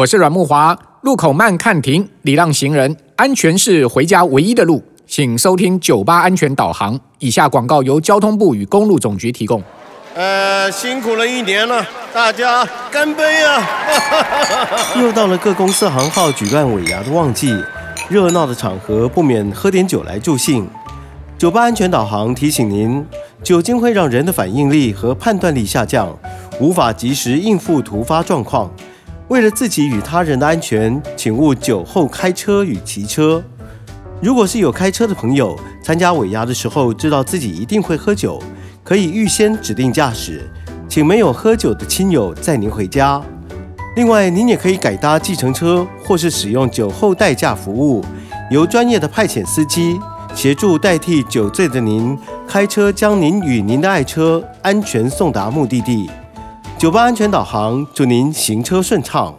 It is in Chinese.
我是阮木华。路口慢看停，礼让行人，安全是回家唯一的路。请收听九八安全导航。以下广告由交通部与公路总局提供。呃，辛苦了一年了，大家干杯啊！又到了各公司行号举办尾牙的旺季，热闹的场合不免喝点酒来助兴。酒吧安全导航提醒您，酒精会让人的反应力和判断力下降，无法及时应付突发状况。为了自己与他人的安全，请勿酒后开车与骑车。如果是有开车的朋友，参加尾牙的时候知道自己一定会喝酒，可以预先指定驾驶，请没有喝酒的亲友载您回家。另外，您也可以改搭计程车，或是使用酒后代驾服务，由专业的派遣司机协助代替酒醉的您开车，将您与您的爱车安全送达目的地。酒吧安全导航，祝您行车顺畅。